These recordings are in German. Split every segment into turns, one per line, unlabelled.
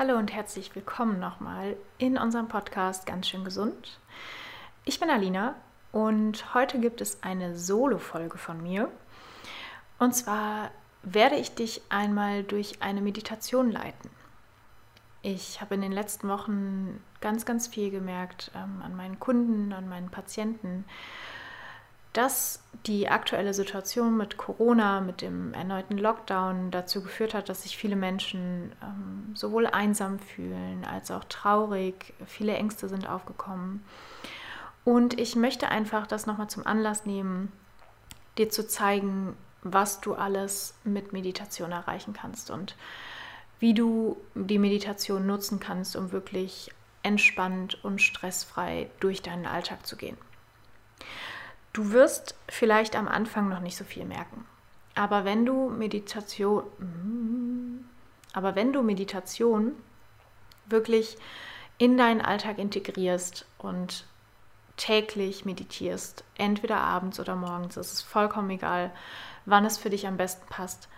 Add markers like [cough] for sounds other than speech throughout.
Hallo und herzlich willkommen nochmal in unserem Podcast Ganz schön gesund. Ich bin Alina und heute gibt es eine Solo-Folge von mir. Und zwar werde ich dich einmal durch eine Meditation leiten. Ich habe in den letzten Wochen ganz, ganz viel gemerkt ähm, an meinen Kunden, an meinen Patienten, dass die aktuelle Situation mit Corona, mit dem erneuten Lockdown dazu geführt hat, dass sich viele Menschen ähm, sowohl einsam fühlen als auch traurig. Viele Ängste sind aufgekommen. Und ich möchte einfach das nochmal zum Anlass nehmen, dir zu zeigen, was du alles mit Meditation erreichen kannst und wie du die Meditation nutzen kannst, um wirklich entspannt und stressfrei durch deinen Alltag zu gehen. Du wirst vielleicht am Anfang noch nicht so viel merken. Aber wenn du Meditation, mm, aber wenn du Meditation wirklich in deinen Alltag integrierst und täglich meditierst, entweder abends oder morgens, es ist vollkommen egal, wann es für dich am besten passt,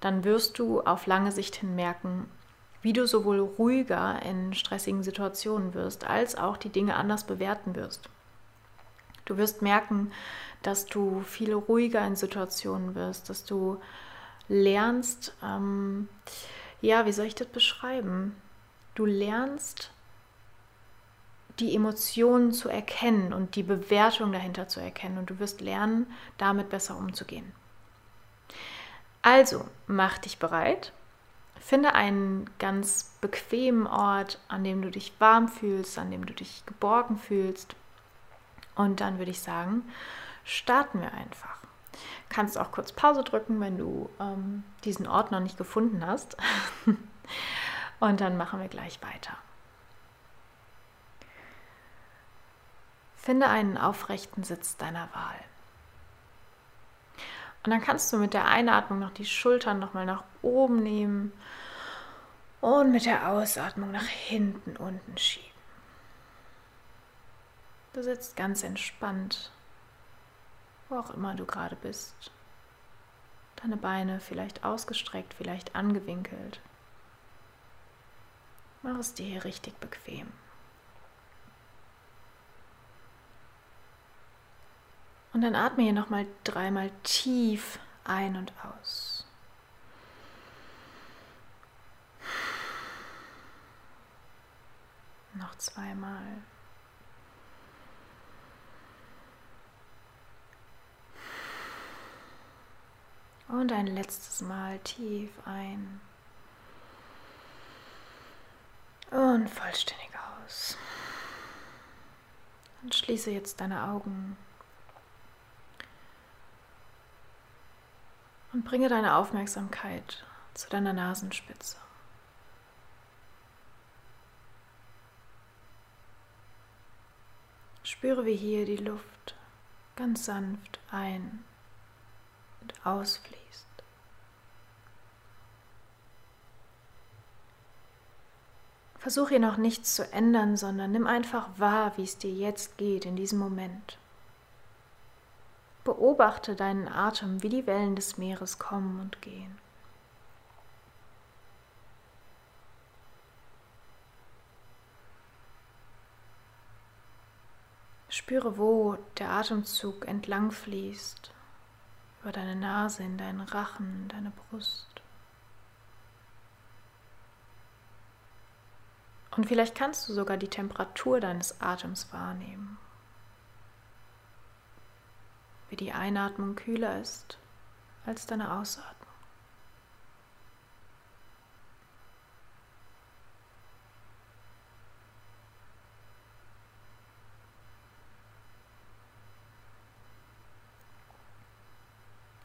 dann wirst du auf lange Sicht hin merken, wie du sowohl ruhiger in stressigen Situationen wirst, als auch die Dinge anders bewerten wirst. Du wirst merken, dass du viel ruhiger in Situationen wirst, dass du lernst, ähm, ja, wie soll ich das beschreiben? Du lernst die Emotionen zu erkennen und die Bewertung dahinter zu erkennen und du wirst lernen, damit besser umzugehen. Also, mach dich bereit. Finde einen ganz bequemen Ort, an dem du dich warm fühlst, an dem du dich geborgen fühlst. Und dann würde ich sagen, starten wir einfach. Kannst auch kurz Pause drücken, wenn du ähm, diesen Ort noch nicht gefunden hast. [laughs] Und dann machen wir gleich weiter. Finde einen aufrechten Sitz deiner Wahl. Und dann kannst du mit der Einatmung noch die Schultern nochmal nach oben nehmen und mit der Ausatmung nach hinten unten schieben. Du sitzt ganz entspannt, wo auch immer du gerade bist. Deine Beine vielleicht ausgestreckt, vielleicht angewinkelt. Mach es dir hier richtig bequem. Und dann atme hier nochmal dreimal tief ein und aus. Noch zweimal. Und ein letztes Mal tief ein. Und vollständig aus. Und schließe jetzt deine Augen. Und bringe deine Aufmerksamkeit zu deiner Nasenspitze. Spüre, wie hier die Luft ganz sanft ein und ausfließt. Versuch hier noch nichts zu ändern, sondern nimm einfach wahr, wie es dir jetzt geht in diesem Moment. Beobachte deinen Atem, wie die Wellen des Meeres kommen und gehen. Spüre, wo der Atemzug entlang fließt über deine Nase, in deinen Rachen, in deine Brust. Und vielleicht kannst du sogar die Temperatur deines Atems wahrnehmen. Wie die Einatmung kühler ist als deine Ausatmung.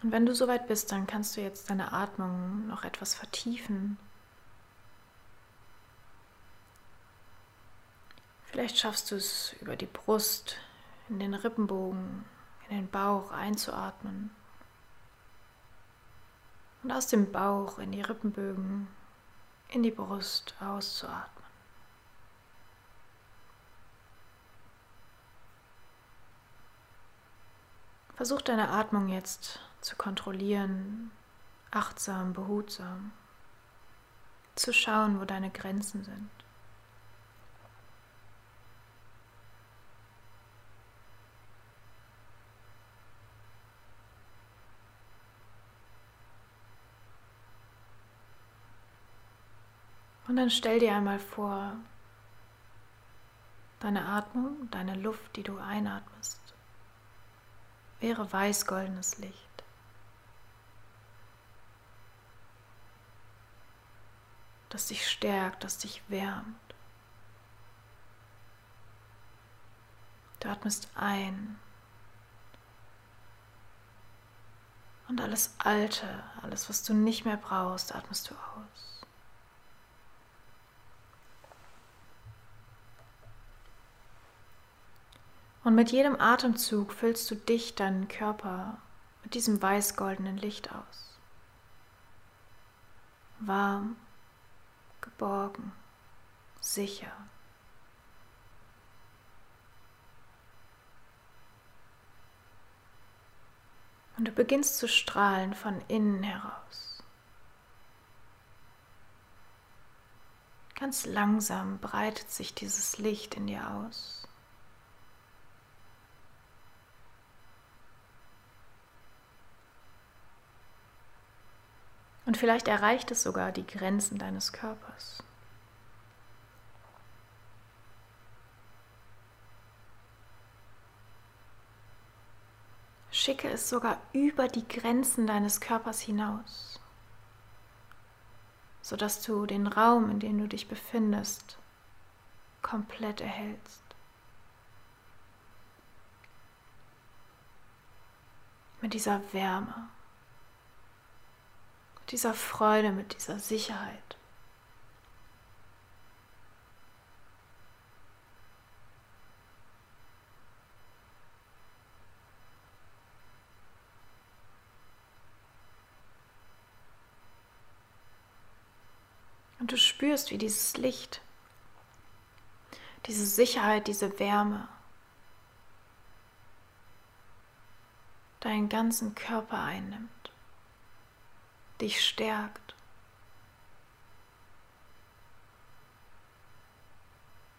Und wenn du soweit bist, dann kannst du jetzt deine Atmung noch etwas vertiefen. Vielleicht schaffst du es über die Brust, in den Rippenbogen, in den Bauch einzuatmen. Und aus dem Bauch in die Rippenbögen, in die Brust auszuatmen. Versuch deine Atmung jetzt zu kontrollieren, achtsam, behutsam, zu schauen, wo deine Grenzen sind. Und dann stell dir einmal vor, deine Atmung, deine Luft, die du einatmest, wäre weiß-goldenes Licht. das dich stärkt, das dich wärmt. Du atmest ein und alles Alte, alles, was du nicht mehr brauchst, atmest du aus. Und mit jedem Atemzug füllst du dich, deinen Körper mit diesem weiß-goldenen Licht aus. Warm, geborgen, sicher. Und du beginnst zu strahlen von innen heraus. Ganz langsam breitet sich dieses Licht in dir aus. Und vielleicht erreicht es sogar die Grenzen deines Körpers. Schicke es sogar über die Grenzen deines Körpers hinaus, sodass du den Raum, in dem du dich befindest, komplett erhältst. Mit dieser Wärme dieser Freude, mit dieser Sicherheit. Und du spürst, wie dieses Licht, diese Sicherheit, diese Wärme deinen ganzen Körper einnimmt dich stärkt.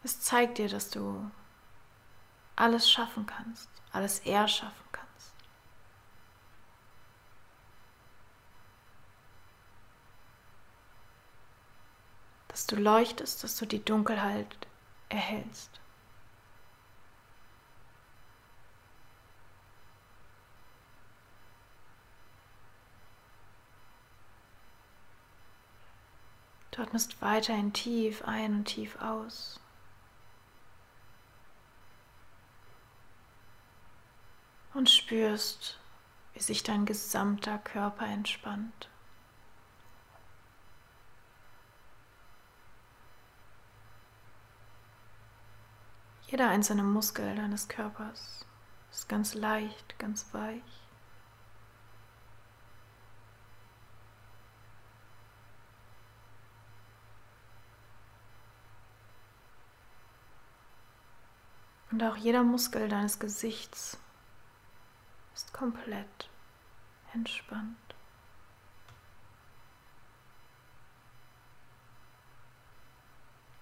Es zeigt dir, dass du alles schaffen kannst, alles erschaffen kannst. Dass du leuchtest, dass du die Dunkelheit erhältst. Du atmest weiterhin tief ein und tief aus. Und spürst, wie sich dein gesamter Körper entspannt. Jeder einzelne Muskel deines Körpers ist ganz leicht, ganz weich. Und auch jeder Muskel deines Gesichts ist komplett entspannt.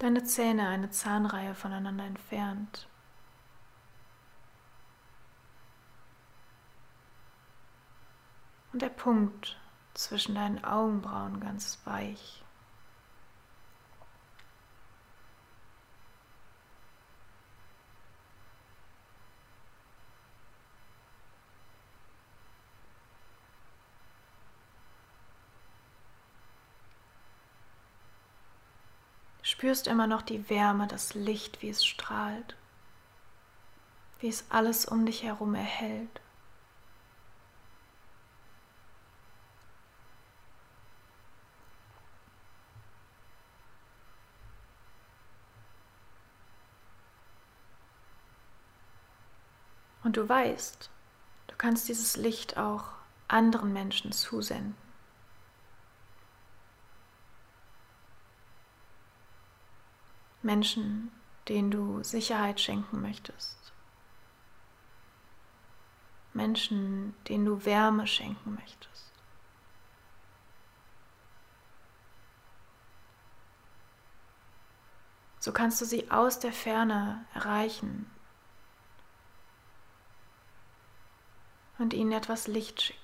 Deine Zähne eine Zahnreihe voneinander entfernt. Und der Punkt zwischen deinen Augenbrauen ganz weich. spürst immer noch die Wärme, das Licht, wie es strahlt, wie es alles um dich herum erhält. Und du weißt, du kannst dieses Licht auch anderen Menschen zusenden. Menschen, denen du Sicherheit schenken möchtest. Menschen, denen du Wärme schenken möchtest. So kannst du sie aus der Ferne erreichen und ihnen etwas Licht schicken.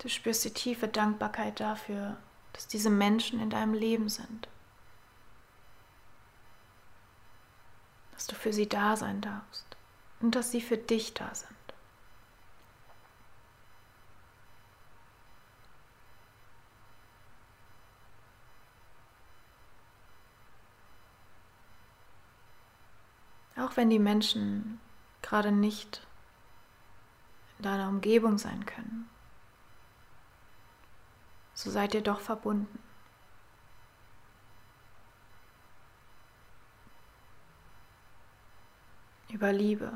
Du spürst die tiefe Dankbarkeit dafür, dass diese Menschen in deinem Leben sind. Dass du für sie da sein darfst und dass sie für dich da sind. Auch wenn die Menschen gerade nicht in deiner Umgebung sein können so seid ihr doch verbunden. Über Liebe,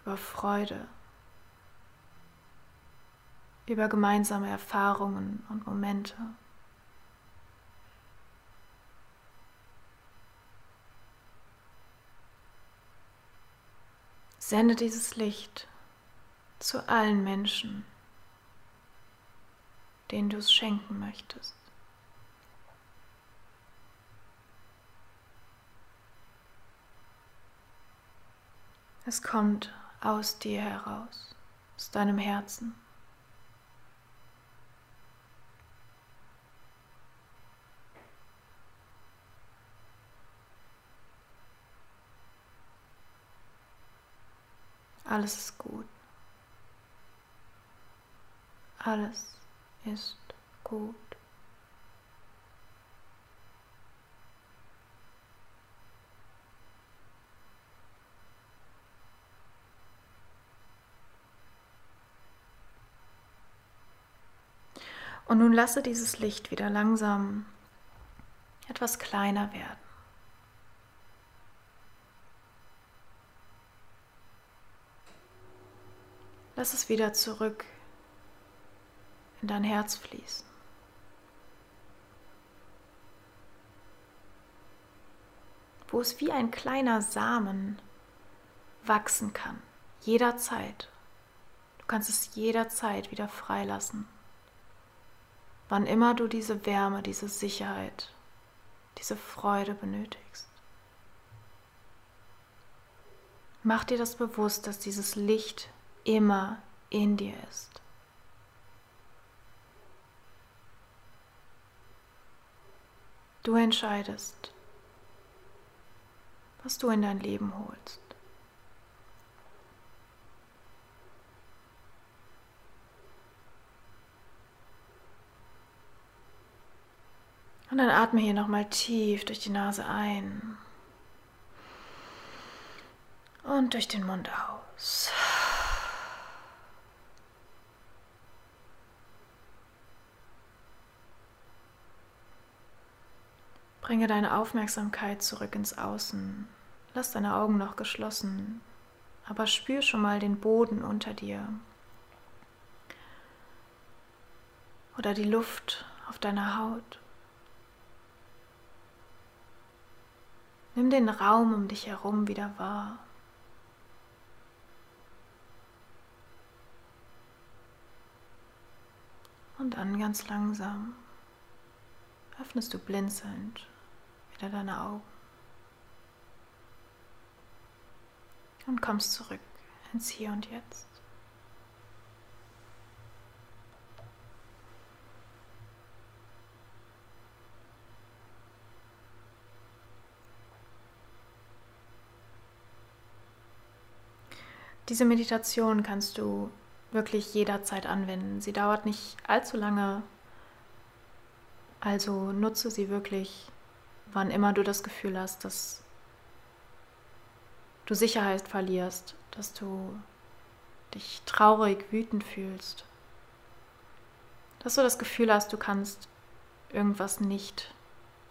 über Freude, über gemeinsame Erfahrungen und Momente. Sende dieses Licht zu allen Menschen den du es schenken möchtest. Es kommt aus dir heraus, aus deinem Herzen. Alles ist gut. Alles ist gut. Und nun lasse dieses Licht wieder langsam etwas kleiner werden. Lass es wieder zurück in dein Herz fließen. Wo es wie ein kleiner Samen wachsen kann, jederzeit. Du kannst es jederzeit wieder freilassen. Wann immer du diese Wärme, diese Sicherheit, diese Freude benötigst. Mach dir das bewusst, dass dieses Licht immer in dir ist. Du entscheidest, was du in dein Leben holst. Und dann atme hier nochmal tief durch die Nase ein und durch den Mund aus. Bringe deine Aufmerksamkeit zurück ins Außen. Lass deine Augen noch geschlossen, aber spür schon mal den Boden unter dir oder die Luft auf deiner Haut. Nimm den Raum um dich herum wieder wahr. Und dann ganz langsam öffnest du blinzelnd wieder deine Augen und kommst zurück ins Hier und Jetzt. Diese Meditation kannst du wirklich jederzeit anwenden. Sie dauert nicht allzu lange, also nutze sie wirklich wann immer du das Gefühl hast, dass du Sicherheit verlierst, dass du dich traurig, wütend fühlst, dass du das Gefühl hast, du kannst irgendwas nicht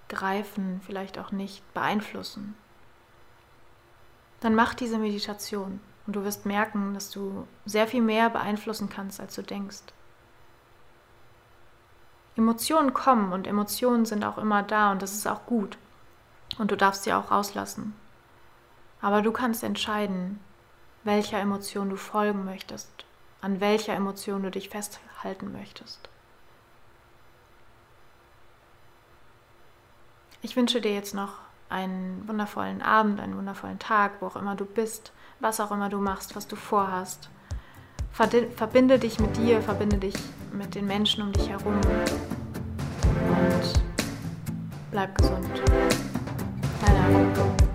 greifen, vielleicht auch nicht beeinflussen, dann mach diese Meditation und du wirst merken, dass du sehr viel mehr beeinflussen kannst, als du denkst. Emotionen kommen und Emotionen sind auch immer da und das ist auch gut. Und du darfst sie auch rauslassen. Aber du kannst entscheiden, welcher Emotion du folgen möchtest, an welcher Emotion du dich festhalten möchtest. Ich wünsche dir jetzt noch einen wundervollen Abend, einen wundervollen Tag, wo auch immer du bist, was auch immer du machst, was du vorhast. Verbinde dich mit dir, verbinde dich mit den Menschen um dich herum und bleib gesund. Deine Anna.